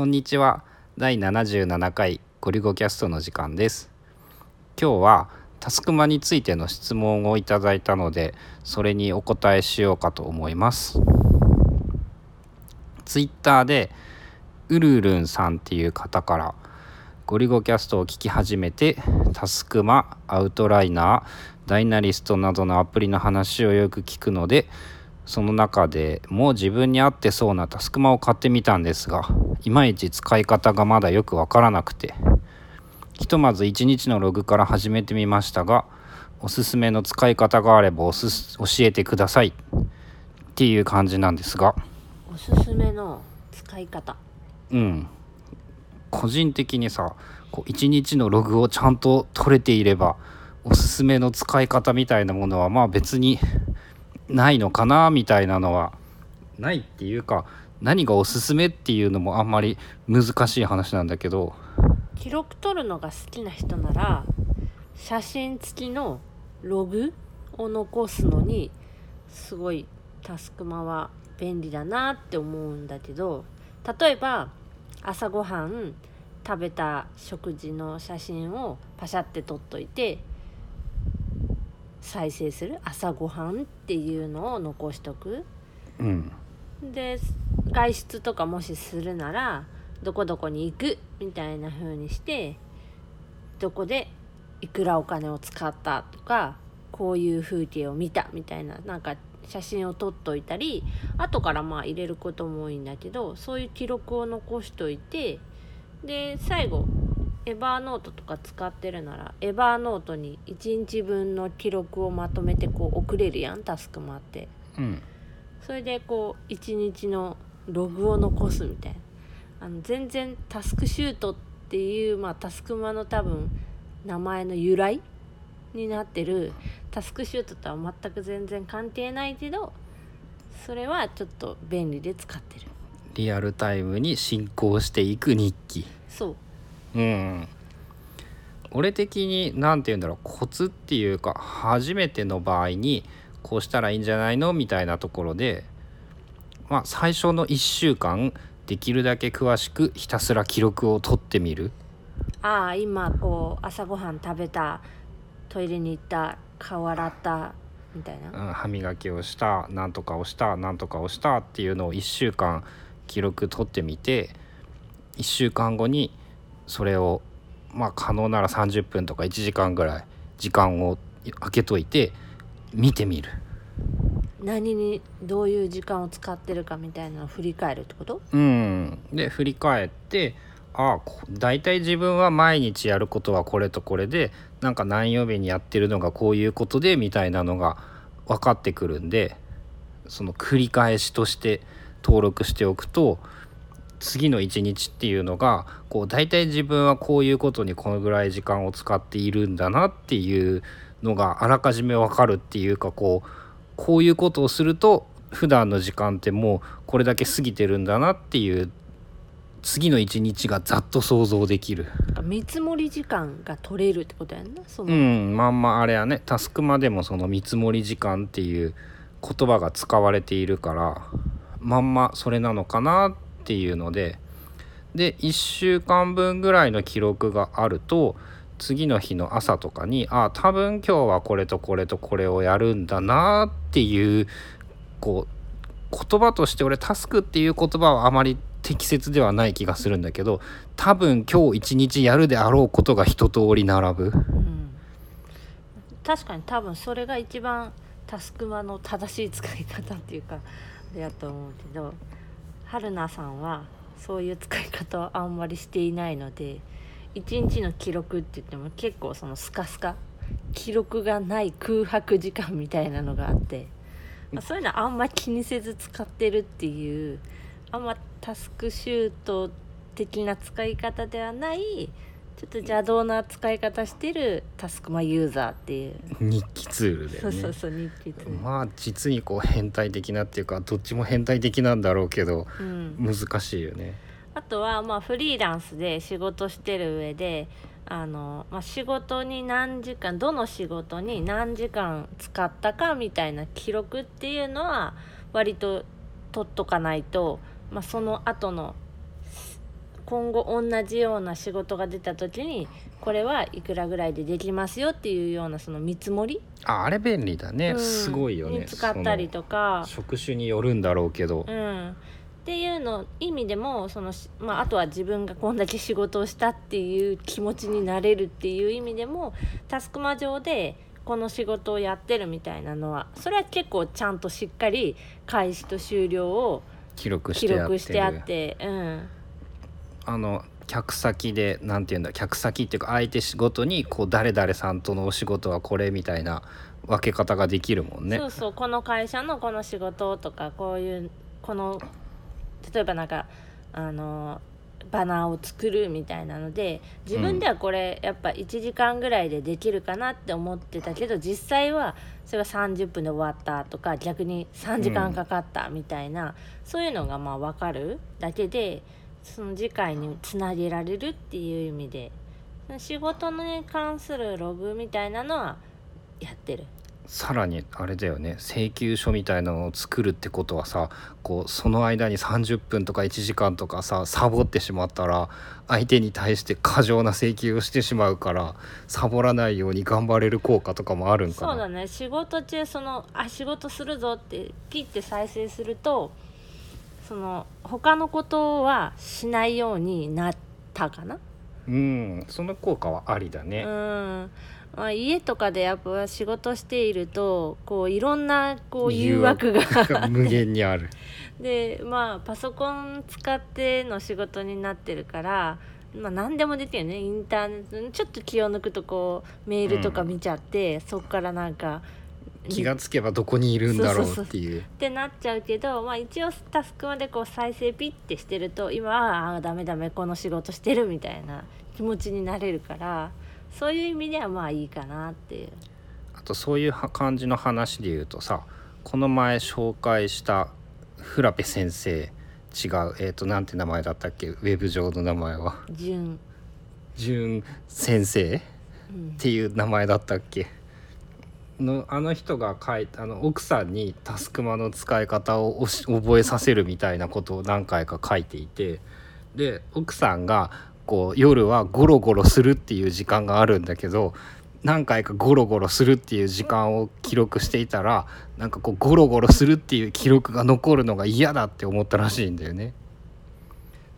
こんにちは。第77回ゴリゴキャストの時間です。今日はタスクマについての質問をいただいたのでそれにお答えしようかと思います。ツイッターでうるうるんさんっていう方からゴリゴキャストを聞き始めてタスクマアウトライナーダイナリストなどのアプリの話をよく聞くのでその中でも自分に合ってそうなタスクマを買ってみたんですがいまいち使い方がまだよくわからなくて。ひとまず1日のログから始めてみましたがおすすめの使い方があればおす教えてください。っていう感じなんですが。おすすめの使い方。うん。個人的にさこう1日のログをちゃんと取れていればおすすめの使い方みたいなものはまあ別にないのかなみたいなのは。ないっていうか何がおすすめっていうのもあんまり難しい話なんだけど。記録取るのが好きな人なら写真付きのログを残すのにすごいタスクマは便利だなって思うんだけど例えば朝ごはん食べた食事の写真をパシャって撮っといて再生する朝ごはんっていうのを残しとく。うん。で外出とかもしするならどこどこに行くみたいな風にしてどこでいくらお金を使ったとかこういう風景を見たみたいななんか写真を撮っといたり後からまあ入れることも多いんだけどそういう記録を残しといてで最後エバーノートとか使ってるならエバーノートに1日分の記録をまとめてこう送れるやんタスクもあって。うん。それでこう1日のログを残すみたいな。あの全然タスクシュートっていう、まあ、タスクマの多分名前の由来になってるタスクシュートとは全く全然関係ないけどそれはちょっと便利で使ってる。リアルタイムに進行していく日記。そううん。俺的に何て言うんだろうコツっていうか初めての場合にこうしたらいいんじゃないのみたいなところでまあ最初の1週間できるだけ詳しくひたすら記録を取ってみる。ああ今こう朝ごはん食べたトイレに行った顔洗ったみたいな。うん歯磨きをしたなんとかをしたなんとかをしたっていうのを1週間記録取ってみて1週間後にそれをまあ可能なら30分とか1時間ぐらい時間を空けといて見てみる。何にどういう時間を使ってるかみたいなのを振り返るってこと？うん、で振り返ってああこ大体自分は毎日やることはこれとこれでなんか何曜日にやってるのがこういうことでみたいなのが分かってくるんでその繰り返しとして登録しておくと次の一日っていうのがこう大体自分はこういうことにこのぐらい時間を使っているんだなっていうのがあらかじめ分かるっていうかこうこういうことをすると普段の時間ってもうこれだけ過ぎてるんだなっていう次の一日がざっと想像できる。見積もり時間が取れるってことやんなその、うんまんまあれはねタスクマでもその見積もり時間っていう言葉が使われているからまんまそれなのかなってっていうのでで1週間分ぐらいの記録があると次の日の朝とかにああ多分今日はこれとこれとこれをやるんだなっていうこう言葉として俺タスクっていう言葉はあまり適切ではない気がするんだけど多分今日一日やるであろうことが一通り並ぶ。うん確かに多分それが一番タスクマの正しい使い方っていうかやと思うけど春菜さんはそういう使い方はあんまりしていないので一日の記録って言っても結構そのスカスカ記録がない空白時間みたいなのがあって、まあそういうのあんま気にせず使ってるっていうあんまタスクシュート的な使い方ではないちょっと邪道な使い方してるタスクマユーザーっていう、日記ツールだよね。そうそうそう日記ツール。まあ実にこう変態的なっていうかどっちも変態的なんだろうけどうん、難しいよね。あとはまあフリーランスで仕事してる上であの、まあ、仕事に何時間どの仕事に何時間使ったかみたいな記録っていうのは割と取っとかないと、まあ、その後の今後同じような仕事が出た時にこれはいくらぐらいでできますよっていうようなその見積もり、ああれ便利だね、うん。すごいよね。に使ったりとか。職種によるんだろうけど、うん、っていうの意味でもその、しまあ、あとは自分がこんだけ仕事をしたっていう気持ちになれるっていう意味でもタスクマ上でこの仕事をやってるみたいなのはそれは結構ちゃんとしっかり開始と終了を記録してあってうんあの客先でなんていうんだ客先っていうか相手仕事にこう誰々さんとのお仕事はこれみたいな分け方ができるもんね。そうそうこの会社のこの仕事とかこういうこの例えばなんかあのバナーを作るみたいなので自分ではこれやっぱ1時間ぐらいでできるかなって思ってたけど実際はそれが30分で終わったとか逆に3時間かかったみたいな、そういうのがまあ分かるだけでその次回につなげられるっていう意味で仕事に関するログみたいなのはやってる。さらにあれだよね。請求書みたいなのを作るってことはさこうその間に30分とか1時間とかさサボってしまったら相手に対して過剰な請求をしてしまうからサボらないように頑張れる効果とかもあるんかな。そうだね。仕事中そのあ仕事するぞってピッて再生するとその他のことはしないようになったかな？うんその効果はありだね、うん、まあ、家とかでやっぱ仕事しているとこういろんなこう誘誘惑がが。無限にある。でまあパソコン使っての仕事になってるから、まあ、何でもできるよね。インターネットちょっと気を抜くとこうメールとか見ちゃって、そっからなんか気がつけばどこにいるんだろうっていう。ってなっちゃうけど、まあ、一応タスクまでこう再生ピッてしてると今はああダメダメこの仕事してるみたいな気持ちになれるからそういう意味ではまあいいかなっていう。あとそういうは感じの話で言うとさこの前紹介したフラペ先生違うえっ、となんて名前だったっけ？ウェブ上の名前は。順、純先生？っうん。ていう名前だったっけ？のあの人が書いたあの奥さんにタスクマの使い方を覚えさせるみたいなことを何回か書いていてで奥さんがこう夜はゴロゴロするっていう時間があるんだけど何回かゴロゴロするっていう時間を記録していたらなんかこうゴロゴロするっていう記録が残るのが嫌だって思ったらしいんだよね。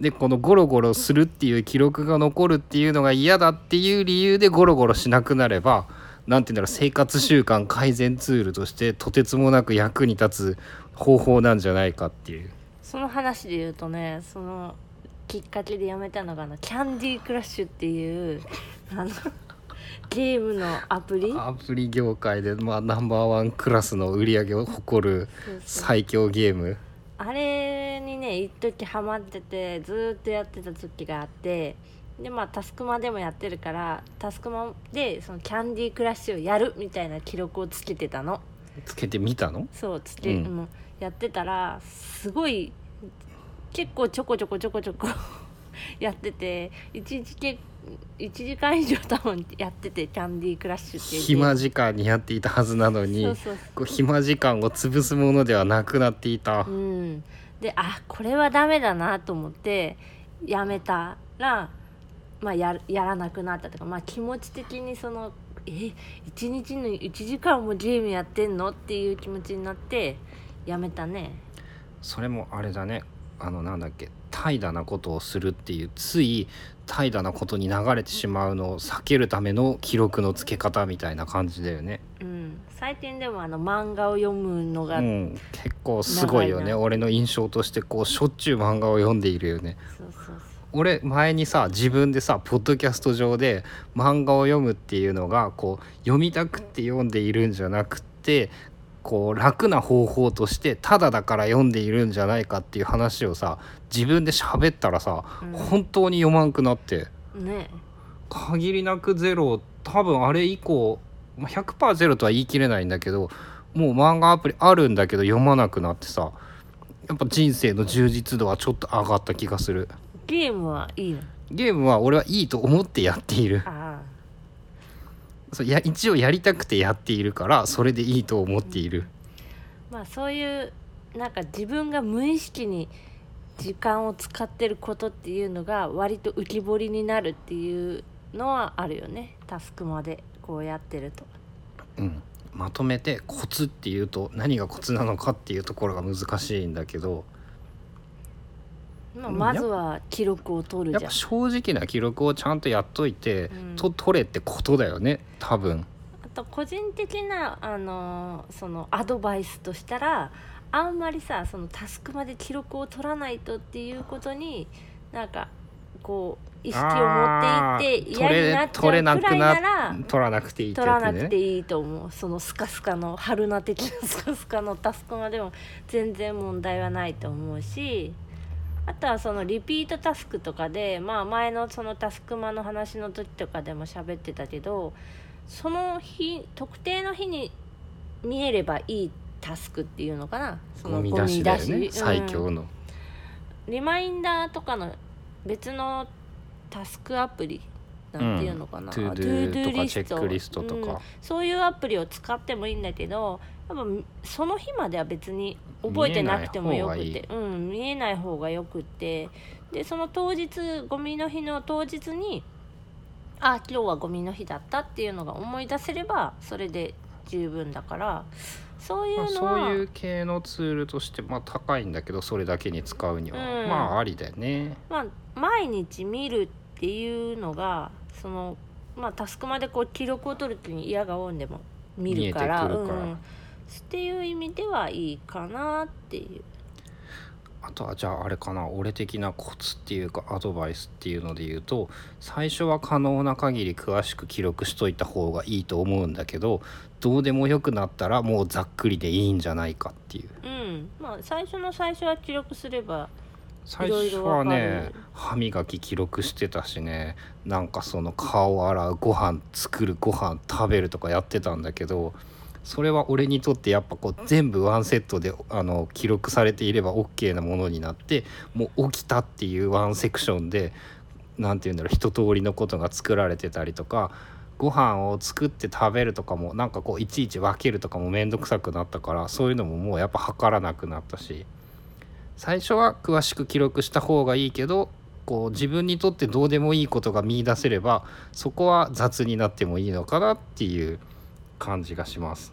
でこのゴロゴロするっていう記録が残るっていうのが嫌だっていう理由でゴロゴロしなくなればなんて言うんだろう生活習慣改善ツールとしてとてつもなく役に立つ方法なんじゃないかっていう。その話で言うとねそのきっかけでやめたのがあのキャンディークラッシュっていうあのゲームのアプリ。アプリ業界で、まあ、ナンバーワンクラスの売り上げを誇る最強ゲーム。あれにね一時ハマっててずーっとやってた時があってでまあタスクマでもやってるからタスクマでそのキャンディークラッシュをやるみたいな記録をつけてたの。つけてみたの？そうつけ、うん。うんやってたらすごい結構ちょこちょこちょこちょこ やってて1日け1時間以上多分やっててキャンディークラッシュって暇時間にやっていたはずなのに暇時間を潰すものではなくなっていた。うん。であこれはダメだなと思ってやめたらまあややらなくなったとかまあ気持ち的にそのえ1日の1時間もゲームやってんの？っていう気持ちになってやめたね。それもあれだね。あのなんだっけ怠惰なことをするっていうつい怠惰なことに流れてしまうのを避けるための記録のつけ方みたいな感じだよね。うん。最近でもあの漫画を読むのが、うん、結構すごいよね。俺の印象としてこうしょっちゅう漫画を読んでいるよね。そうそうそう俺前にさ自分でさポッドキャスト上で漫画を読むっていうのがこう読みたくって読んでいるんじゃなくってこう楽な方法としてただだから読んでいるんじゃないかっていう話をさ自分で喋ったらさ、うん。本当に読まんくなって。ね。限りなくゼロ多分あれ以降まあ100%ゼロとは言い切れないんだけどもう漫画アプリあるんだけど読まなくなってさやっぱ人生の充実度はちょっと上がった気がする。ゲームはいいの？ゲームは俺はいいと思ってやっている。あそうや一応やりたくてやっているからそれでいいと思っている。あまあそういうなんか自分が無意識に時間を使ってることっていうのが割と浮き彫りになるっていうのはあるよね。タスクまでこうやってると。うん、まとめてコツっていうと何がコツなのかっていうところが難しいんだけどまあ、うんまずは記録を取るじゃんやっぱ。正直な記録をちゃんとやっといて、うんと取れってことだよね多分。あと個人的な、あのーそのアドバイスとしたらあんまりさそのタスクまで記録を取らないとっていうことになんかこう意識を持っていって嫌になっちゃう取れ取れなくらいくななら取らなくていいって取らなくていいと思うそのスカスカの春菜的なスカスカのタスクまでも全然問題はないと思うしあとはそのリピートタスクとかで、まあ、前のそのたすくまの話の時とかでも喋ってたけどその日特定の日に見えればいいタスクっていうのかな。そのゴミ出しだよね。ゴミ出し。最強の。リマインダーとかの別のタスクアプリなんていうのかな、 ToDo とかチェックリストとか、うん。そういうアプリを使ってもいいんだけどやっぱその日までは別に覚えてなくてもよく見えてうん、見えない方がよくって。でその当日ゴミの日の当日にあ今日はゴミの日だったっていうのが思い出せればそれで十分だから。そういまあ、うのは、そういう系のツールとしてまあ高いんだけどそれだけに使うには、うん。まあありだよね。まあ、毎日見るっていうのがその、まあ、タスクまでこう記録を取る時に嫌がおんでも見るから。るから。うん、っていう意味ではいいかなっていう。あとはじゃああれかな俺的なコツっていうかアドバイスっていうので言うと最初は可能な限り詳しく記録しといた方がいいと思うんだけどどうでもよくなったらもうざっくりでいいんじゃないかっていう。うん。まあ、最初の最初は記録すれば最初はね歯磨き記録してたしねなんかその顔洗うご飯作るご飯食べるとかやってたんだけどそれは俺にとってやっぱこう全部ワンセットであの記録されていれば OK なものになってもう起きたっていうワンセクションで何て言うんだろう一通りのことが作られてたりとかご飯を作って食べるとかもなんかこういちいち分けるとかも面倒くさくなったからそういうのももうやっぱ測らなくなったし最初は詳しく記録した方がいいけどこう自分にとってどうでもいいことが見出せればそこは雑になってもいいのかなっていう感じがします。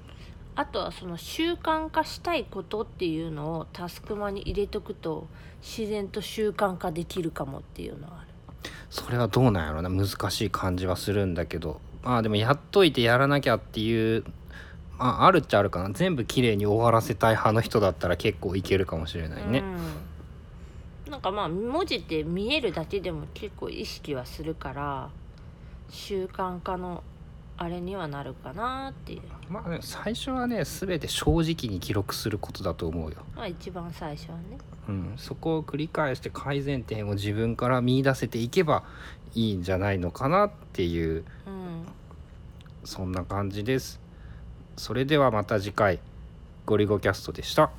あとはその習慣化したいことっていうのをタスクマに入れとくと自然と習慣化できるかもっていうのはある。それはどうなんやろな難しい感じはするんだけどまあでもやっといてやらなきゃっていうまああるっちゃあるかな全部きれいに終わらせたい派の人だったら結構いけるかもしれないね。うん、なんかまあ文字って見えるだけでも結構意識はするから習慣化のあれにはなるかなっていうまあね最初はね全て正直に記録することだと思うよ。まあ一番最初はねうん、そこを繰り返して改善点を自分から見出せていけばいいんじゃないのかなっていううんそんな感じです。それではまた次回ゴリゴキャストでした。